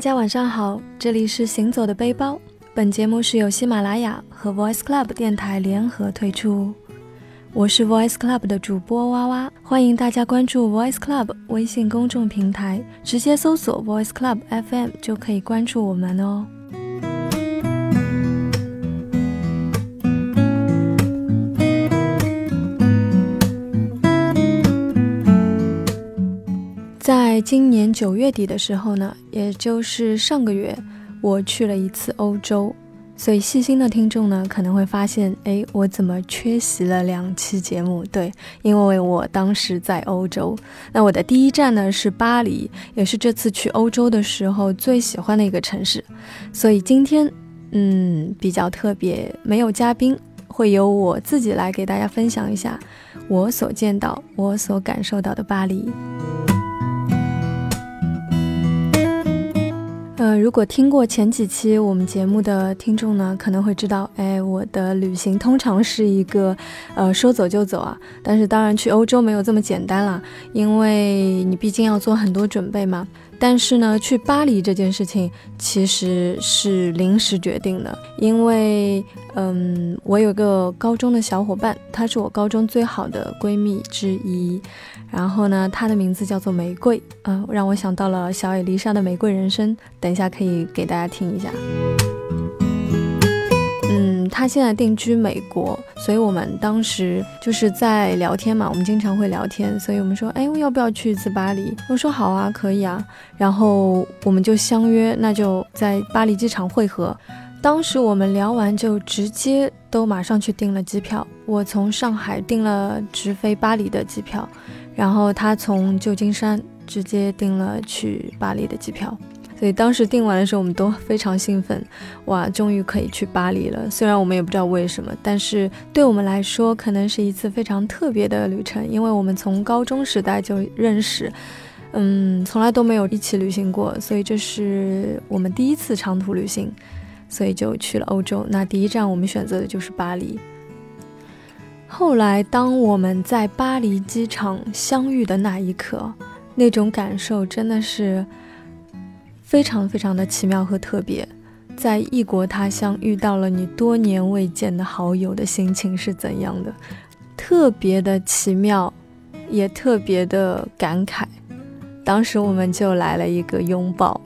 大家晚上好，这里是行走的背包。本节目是由喜马拉雅和 Voice Club 电台联合推出，我是 Voice Club 的主播哇哇，欢迎大家关注 Voice Club 微信公众平台，直接搜索 Voice Club FM 就可以关注我们哦。今年九月底的时候呢，也就是上个月，我去了一次欧洲。所以细心的听众呢，可能会发现，哎，我怎么缺席了两期节目？对，因为我当时在欧洲。那我的第一站呢是巴黎，也是这次去欧洲的时候最喜欢的一个城市。所以今天，嗯，比较特别，没有嘉宾，会由我自己来给大家分享一下我所见到、我所感受到的巴黎。呃，如果听过前几期我们节目的听众呢，可能会知道，哎，我的旅行通常是一个，呃，说走就走啊。但是当然去欧洲没有这么简单了，因为你毕竟要做很多准备嘛。但是呢，去巴黎这件事情其实是临时决定的，因为，嗯，我有个高中的小伙伴，她是我高中最好的闺蜜之一。然后呢，她的名字叫做玫瑰，嗯，让我想到了小野丽莎的《玫瑰人生》，等一下可以给大家听一下。他，现在定居美国，所以我们当时就是在聊天嘛，我们经常会聊天，所以我们说，哎，要不要去一次巴黎？我说好啊，可以啊。然后我们就相约，那就在巴黎机场汇合。当时我们聊完就直接都马上去订了机票，我从上海订了直飞巴黎的机票。然后他从旧金山直接订了去巴黎的机票，所以当时订完的时候，我们都非常兴奋，哇，终于可以去巴黎了。虽然我们也不知道为什么，但是对我们来说，可能是一次非常特别的旅程，因为我们从高中时代就认识，嗯，从来都没有一起旅行过，所以这是我们第一次长途旅行，所以就去了欧洲。那第一站我们选择的就是巴黎。后来，当我们在巴黎机场相遇的那一刻，那种感受真的是非常非常的奇妙和特别。在异国他乡遇到了你多年未见的好友的心情是怎样的？特别的奇妙，也特别的感慨。当时我们就来了一个拥抱。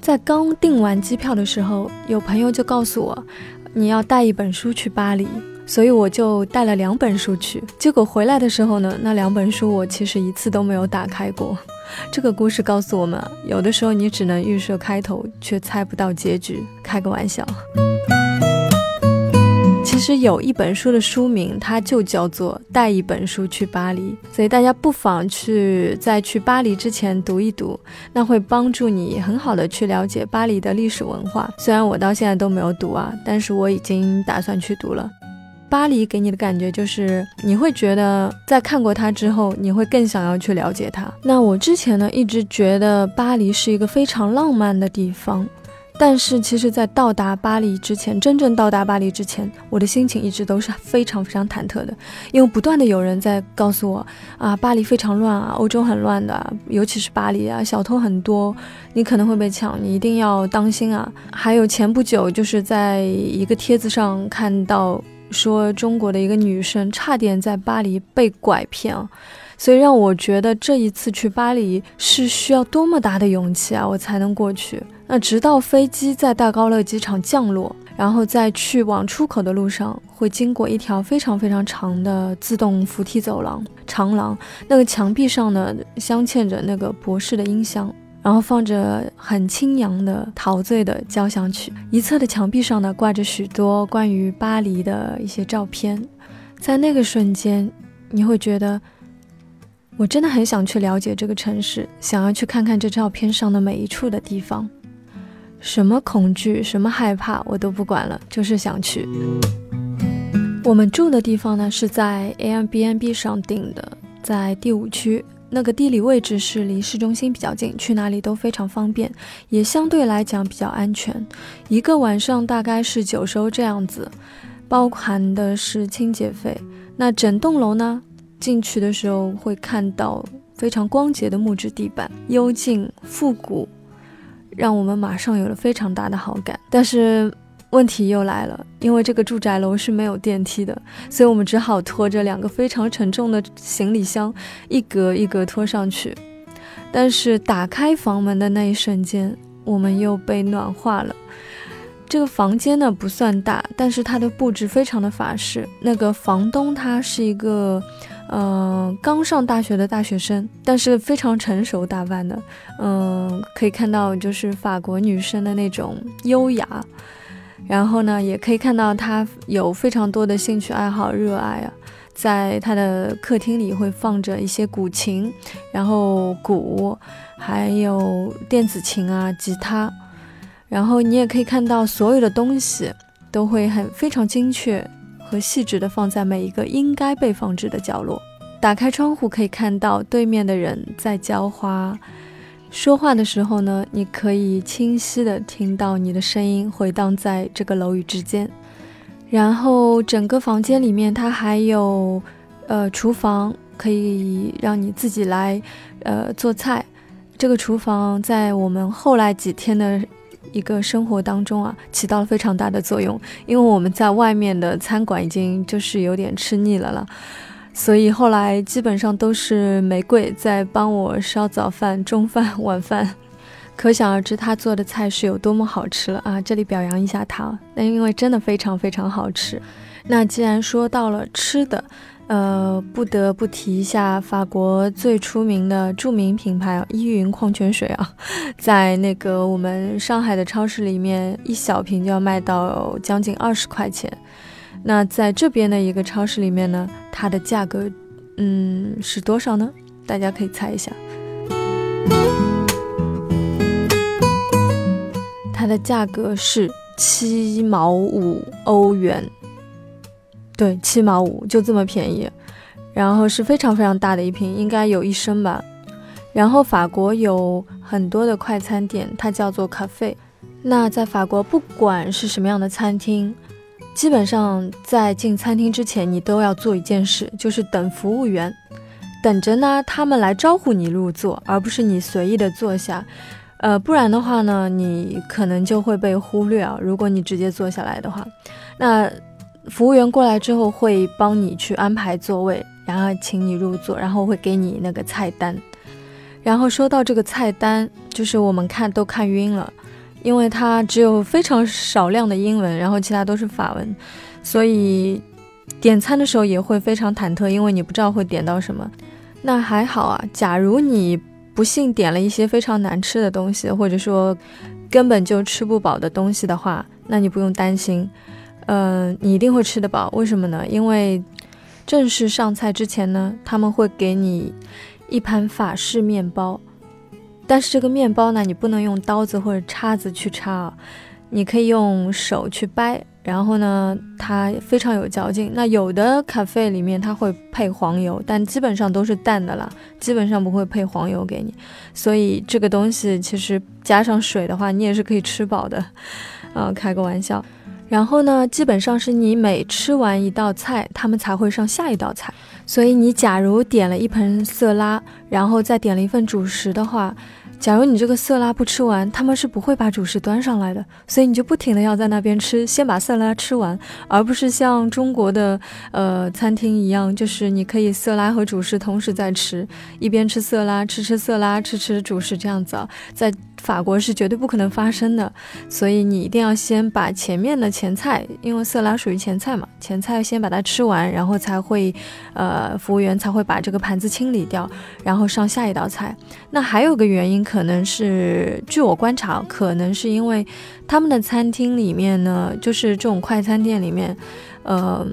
在刚订完机票的时候，有朋友就告诉我，你要带一本书去巴黎。所以我就带了两本书去，结果回来的时候呢，那两本书我其实一次都没有打开过。这个故事告诉我们，有的时候你只能预设开头，却猜不到结局。开个玩笑。其实有一本书的书名，它就叫做《带一本书去巴黎》，所以大家不妨去在去巴黎之前读一读，那会帮助你很好的去了解巴黎的历史文化。虽然我到现在都没有读啊，但是我已经打算去读了。巴黎给你的感觉就是，你会觉得在看过它之后，你会更想要去了解它。那我之前呢，一直觉得巴黎是一个非常浪漫的地方，但是其实，在到达巴黎之前，真正到达巴黎之前，我的心情一直都是非常非常忐忑的，因为不断的有人在告诉我啊，巴黎非常乱啊，欧洲很乱的，尤其是巴黎啊，小偷很多，你可能会被抢，你一定要当心啊。还有前不久就是在一个帖子上看到。说中国的一个女生差点在巴黎被拐骗，所以让我觉得这一次去巴黎是需要多么大的勇气啊，我才能过去。那直到飞机在大高乐机场降落，然后在去往出口的路上，会经过一条非常非常长的自动扶梯走廊长廊，那个墙壁上呢镶嵌着那个博士的音箱。然后放着很清扬的陶醉的交响曲，一侧的墙壁上呢挂着许多关于巴黎的一些照片，在那个瞬间，你会觉得我真的很想去了解这个城市，想要去看看这照片上的每一处的地方，什么恐惧，什么害怕，我都不管了，就是想去。我们住的地方呢是在 Airbnb 上订的，在第五区。那个地理位置是离市中心比较近，去哪里都非常方便，也相对来讲比较安全。一个晚上大概是九收这样子，包含的是清洁费。那整栋楼呢，进去的时候会看到非常光洁的木质地板，幽静复古，让我们马上有了非常大的好感。但是问题又来了，因为这个住宅楼是没有电梯的，所以我们只好拖着两个非常沉重的行李箱，一格一格拖上去。但是打开房门的那一瞬间，我们又被暖化了。这个房间呢不算大，但是它的布置非常的法式。那个房东他是一个，嗯，刚上大学的大学生，但是非常成熟打扮的，嗯，可以看到就是法国女生的那种优雅。然后呢，也可以看到他有非常多的兴趣爱好、热爱啊，在他的客厅里会放着一些古琴，然后鼓，还有电子琴啊、吉他。然后你也可以看到，所有的东西都会很非常精确和细致的放在每一个应该被放置的角落。打开窗户可以看到对面的人在浇花，说话的时候呢，你可以清晰的听到你的声音回荡在这个楼宇之间。然后整个房间里面它还有，呃，厨房可以让你自己来，呃，做菜。这个厨房在我们后来几天的。一个生活当中啊，起到了非常大的作用。因为我们在外面的餐馆已经就是有点吃腻了了，所以后来基本上都是玫瑰在帮我烧早饭、中饭、晚饭。可想而知，他做的菜是有多么好吃了啊！这里表扬一下他，那因为真的非常非常好吃。那既然说到了吃的。呃，不得不提一下法国最出名的著名品牌依云矿泉水啊，在那个我们上海的超市里面，一小瓶就要卖到将近二十块钱。那在这边的一个超市里面呢，它的价格，嗯，是多少呢？大家可以猜一下，它的价格是七毛五欧元。对，七毛五就这么便宜，然后是非常非常大的一瓶，应该有一升吧。然后法国有很多的快餐店，它叫做咖啡。那在法国，不管是什么样的餐厅，基本上在进餐厅之前，你都要做一件事，就是等服务员，等着呢他们来招呼你入座，而不是你随意的坐下。呃，不然的话呢，你可能就会被忽略啊。如果你直接坐下来的话，那。服务员过来之后会帮你去安排座位，然后请你入座，然后会给你那个菜单。然后说到这个菜单，就是我们看都看晕了，因为它只有非常少量的英文，然后其他都是法文，所以点餐的时候也会非常忐忑，因为你不知道会点到什么。那还好啊，假如你不幸点了一些非常难吃的东西，或者说根本就吃不饱的东西的话，那你不用担心。嗯，你一定会吃得饱，为什么呢？因为正式上菜之前呢，他们会给你一盘法式面包，但是这个面包呢，你不能用刀子或者叉子去插，你可以用手去掰，然后呢，它非常有嚼劲。那有的咖啡里面它会配黄油，但基本上都是淡的啦，基本上不会配黄油给你，所以这个东西其实加上水的话，你也是可以吃饱的，啊，开个玩笑。然后呢，基本上是你每吃完一道菜，他们才会上下一道菜。所以你假如点了一盆色拉，然后再点了一份主食的话。假如你这个色拉不吃完，他们是不会把主食端上来的，所以你就不停的要在那边吃，先把色拉吃完，而不是像中国的呃餐厅一样，就是你可以色拉和主食同时在吃，一边吃色拉，吃吃色拉，吃吃主食这样子啊，在法国是绝对不可能发生的，所以你一定要先把前面的前菜，因为色拉属于前菜嘛，前菜先把它吃完，然后才会，呃，服务员才会把这个盘子清理掉，然后上下一道菜。那还有个原因。可能是，据我观察，可能是因为他们的餐厅里面呢，就是这种快餐店里面，呃，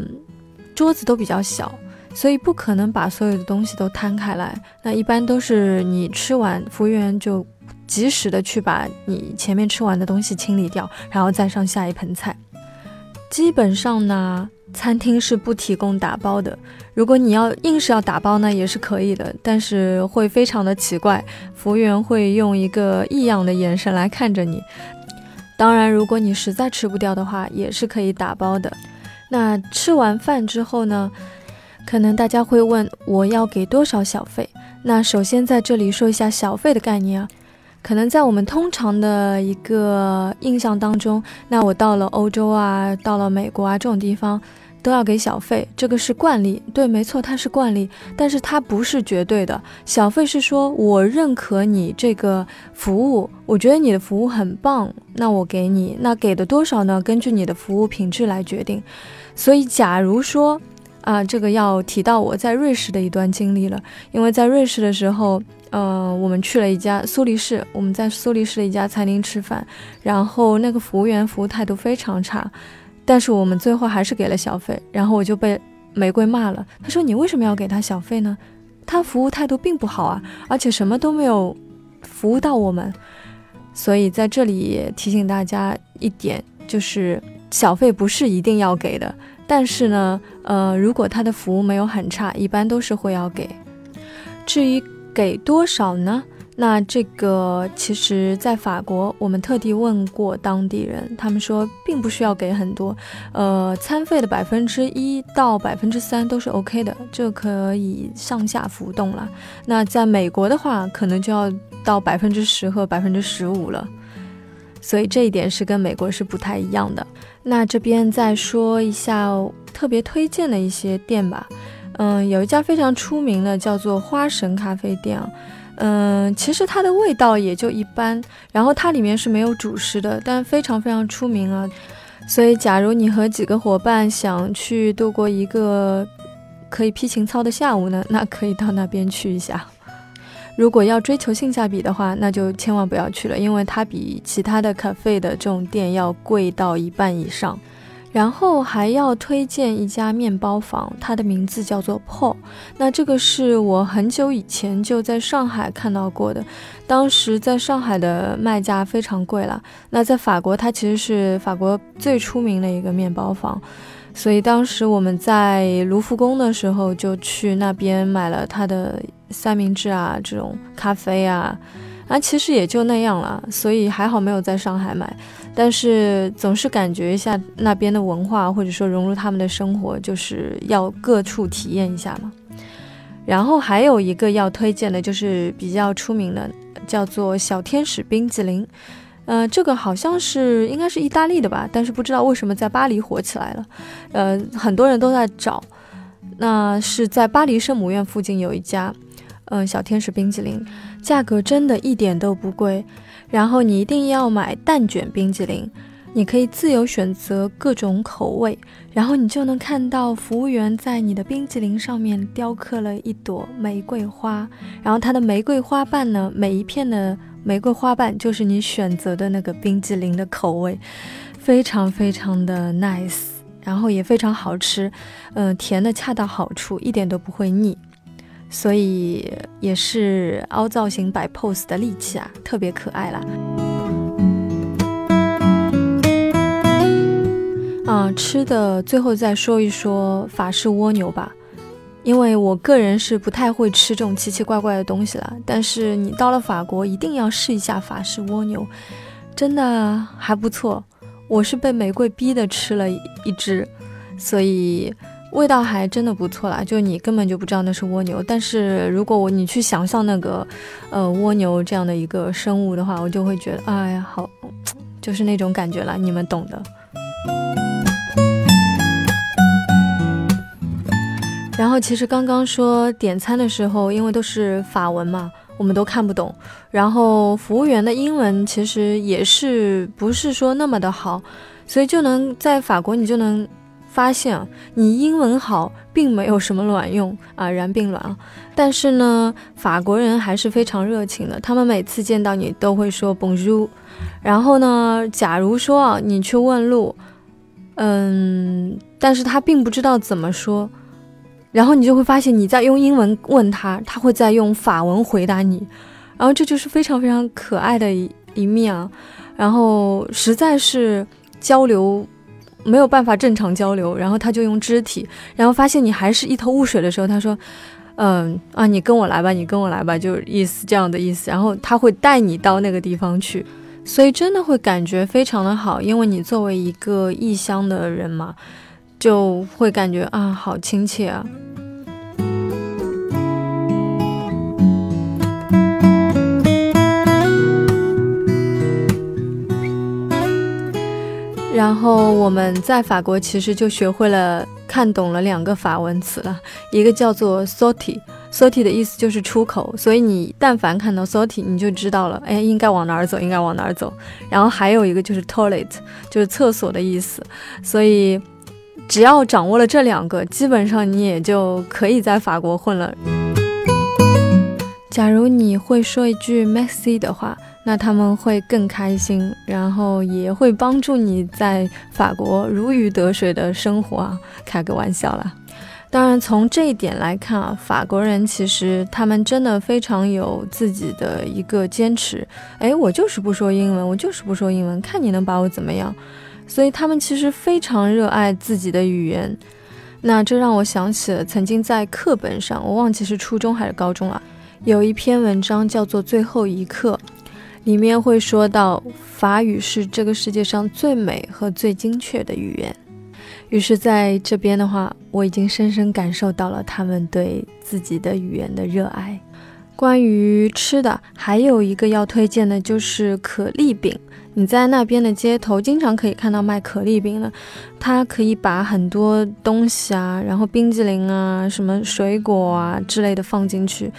桌子都比较小，所以不可能把所有的东西都摊开来。那一般都是你吃完，服务员就及时的去把你前面吃完的东西清理掉，然后再上下一盆菜。基本上呢。餐厅是不提供打包的，如果你要硬是要打包呢，也是可以的，但是会非常的奇怪，服务员会用一个异样的眼神来看着你。当然，如果你实在吃不掉的话，也是可以打包的。那吃完饭之后呢，可能大家会问我要给多少小费？那首先在这里说一下小费的概念啊。可能在我们通常的一个印象当中，那我到了欧洲啊，到了美国啊这种地方，都要给小费，这个是惯例。对，没错，它是惯例，但是它不是绝对的。小费是说我认可你这个服务，我觉得你的服务很棒，那我给你。那给的多少呢？根据你的服务品质来决定。所以，假如说啊，这个要提到我在瑞士的一段经历了，因为在瑞士的时候。嗯，我们去了一家苏黎世，我们在苏黎世的一家餐厅吃饭，然后那个服务员服务态度非常差，但是我们最后还是给了小费，然后我就被玫瑰骂了。他说：“你为什么要给他小费呢？他服务态度并不好啊，而且什么都没有服务到我们。”所以在这里也提醒大家一点，就是小费不是一定要给的，但是呢，呃，如果他的服务没有很差，一般都是会要给。至于。给多少呢？那这个其实，在法国，我们特地问过当地人，他们说并不需要给很多，呃，餐费的百分之一到百分之三都是 OK 的，这可以上下浮动了。那在美国的话，可能就要到百分之十和百分之十五了，所以这一点是跟美国是不太一样的。那这边再说一下特别推荐的一些店吧。嗯，有一家非常出名的，叫做花神咖啡店啊。嗯，其实它的味道也就一般，然后它里面是没有主食的，但非常非常出名啊。所以，假如你和几个伙伴想去度过一个可以劈情操的下午呢，那可以到那边去一下。如果要追求性价比的话，那就千万不要去了，因为它比其他的咖啡的这种店要贵到一半以上。然后还要推荐一家面包房，它的名字叫做 Paul。那这个是我很久以前就在上海看到过的，当时在上海的卖价非常贵了。那在法国，它其实是法国最出名的一个面包房，所以当时我们在卢浮宫的时候就去那边买了它的三明治啊，这种咖啡啊。啊，其实也就那样了，所以还好没有在上海买，但是总是感觉一下那边的文化，或者说融入他们的生活，就是要各处体验一下嘛。然后还有一个要推荐的，就是比较出名的，叫做小天使冰激凌。呃，这个好像是应该是意大利的吧，但是不知道为什么在巴黎火起来了。呃，很多人都在找，那是在巴黎圣母院附近有一家。嗯，小天使冰激凌，价格真的一点都不贵。然后你一定要买蛋卷冰激凌，你可以自由选择各种口味，然后你就能看到服务员在你的冰激凌上面雕刻了一朵玫瑰花，然后它的玫瑰花瓣呢，每一片的玫瑰花瓣就是你选择的那个冰激凌的口味，非常非常的 nice，然后也非常好吃，嗯，甜的恰到好处，一点都不会腻。所以也是凹造型摆 pose 的利器啊，特别可爱啦。啊，吃的最后再说一说法式蜗牛吧，因为我个人是不太会吃这种奇奇怪怪的东西了。但是你到了法国，一定要试一下法式蜗牛，真的还不错。我是被玫瑰逼的吃了一只，所以。味道还真的不错啦，就你根本就不知道那是蜗牛。但是如果我你去想象那个，呃，蜗牛这样的一个生物的话，我就会觉得，哎呀，好，就是那种感觉了，你们懂的。然后其实刚刚说点餐的时候，因为都是法文嘛，我们都看不懂。然后服务员的英文其实也是不是说那么的好，所以就能在法国你就能。发现你英文好，并没有什么卵用啊，然并卵啊。但是呢，法国人还是非常热情的，他们每次见到你都会说 Bonjour。然后呢，假如说啊，你去问路，嗯，但是他并不知道怎么说，然后你就会发现你在用英文问他，他会在用法文回答你，然后这就是非常非常可爱的一一面啊。然后实在是交流。没有办法正常交流，然后他就用肢体，然后发现你还是一头雾水的时候，他说：“嗯啊，你跟我来吧，你跟我来吧，就意思这样的意思。”然后他会带你到那个地方去，所以真的会感觉非常的好，因为你作为一个异乡的人嘛，就会感觉啊，好亲切啊。然后我们在法国其实就学会了看懂了两个法文词了，一个叫做 sorti，sorti 的意思就是出口，所以你但凡看到 sorti，你就知道了，哎，应该往哪儿走，应该往哪儿走。然后还有一个就是 toilet，就是厕所的意思。所以只要掌握了这两个，基本上你也就可以在法国混了。假如你会说一句 merci 的话。那他们会更开心，然后也会帮助你在法国如鱼得水的生活啊！开个玩笑啦。当然，从这一点来看啊，法国人其实他们真的非常有自己的一个坚持。哎，我就是不说英文，我就是不说英文，看你能把我怎么样？所以他们其实非常热爱自己的语言。那这让我想起了曾经在课本上，我忘记是初中还是高中了，有一篇文章叫做《最后一课》。里面会说到，法语是这个世界上最美和最精确的语言。于是，在这边的话，我已经深深感受到了他们对自己的语言的热爱。关于吃的，还有一个要推荐的就是可丽饼。你在那边的街头经常可以看到卖可丽饼的，它可以把很多东西啊，然后冰激凌啊、什么水果啊之类的放进去，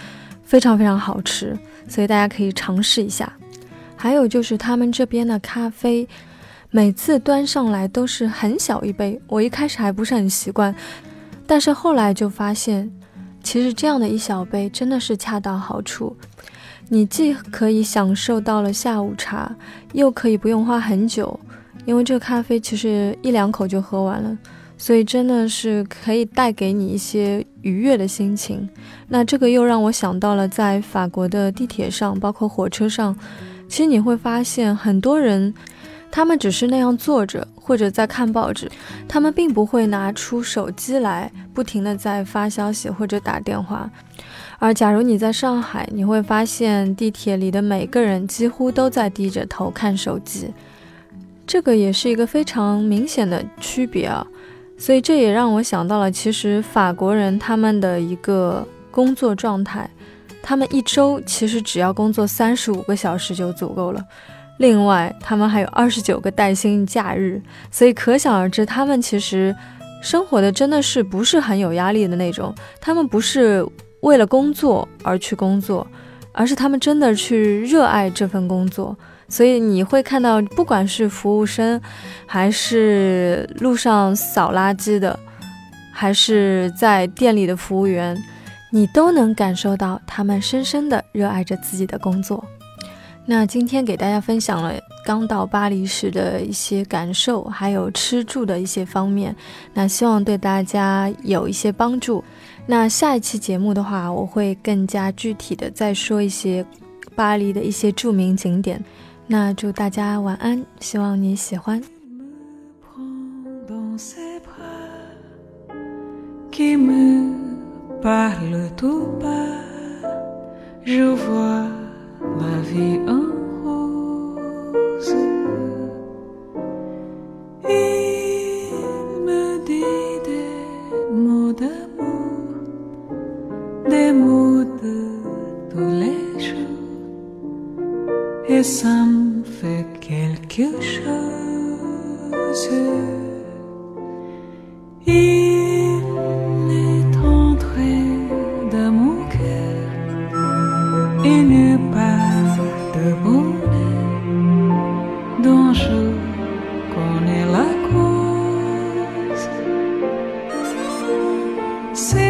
非常非常好吃，所以大家可以尝试一下。还有就是他们这边的咖啡，每次端上来都是很小一杯。我一开始还不是很习惯，但是后来就发现，其实这样的一小杯真的是恰到好处。你既可以享受到了下午茶，又可以不用花很久，因为这个咖啡其实一两口就喝完了，所以真的是可以带给你一些愉悦的心情。那这个又让我想到了在法国的地铁上，包括火车上。其实你会发现，很多人，他们只是那样坐着，或者在看报纸，他们并不会拿出手机来，不停的在发消息或者打电话。而假如你在上海，你会发现地铁里的每个人几乎都在低着头看手机，这个也是一个非常明显的区别啊。所以这也让我想到了，其实法国人他们的一个工作状态。他们一周其实只要工作三十五个小时就足够了，另外他们还有二十九个带薪假日，所以可想而知，他们其实生活的真的是不是很有压力的那种。他们不是为了工作而去工作，而是他们真的去热爱这份工作。所以你会看到，不管是服务生，还是路上扫垃圾的，还是在店里的服务员。你都能感受到他们深深的热爱着自己的工作。那今天给大家分享了刚到巴黎时的一些感受，还有吃住的一些方面。那希望对大家有一些帮助。那下一期节目的话，我会更加具体的再说一些巴黎的一些著名景点。那祝大家晚安，希望你喜欢。Parle tout bas, je vois la vie en Sim.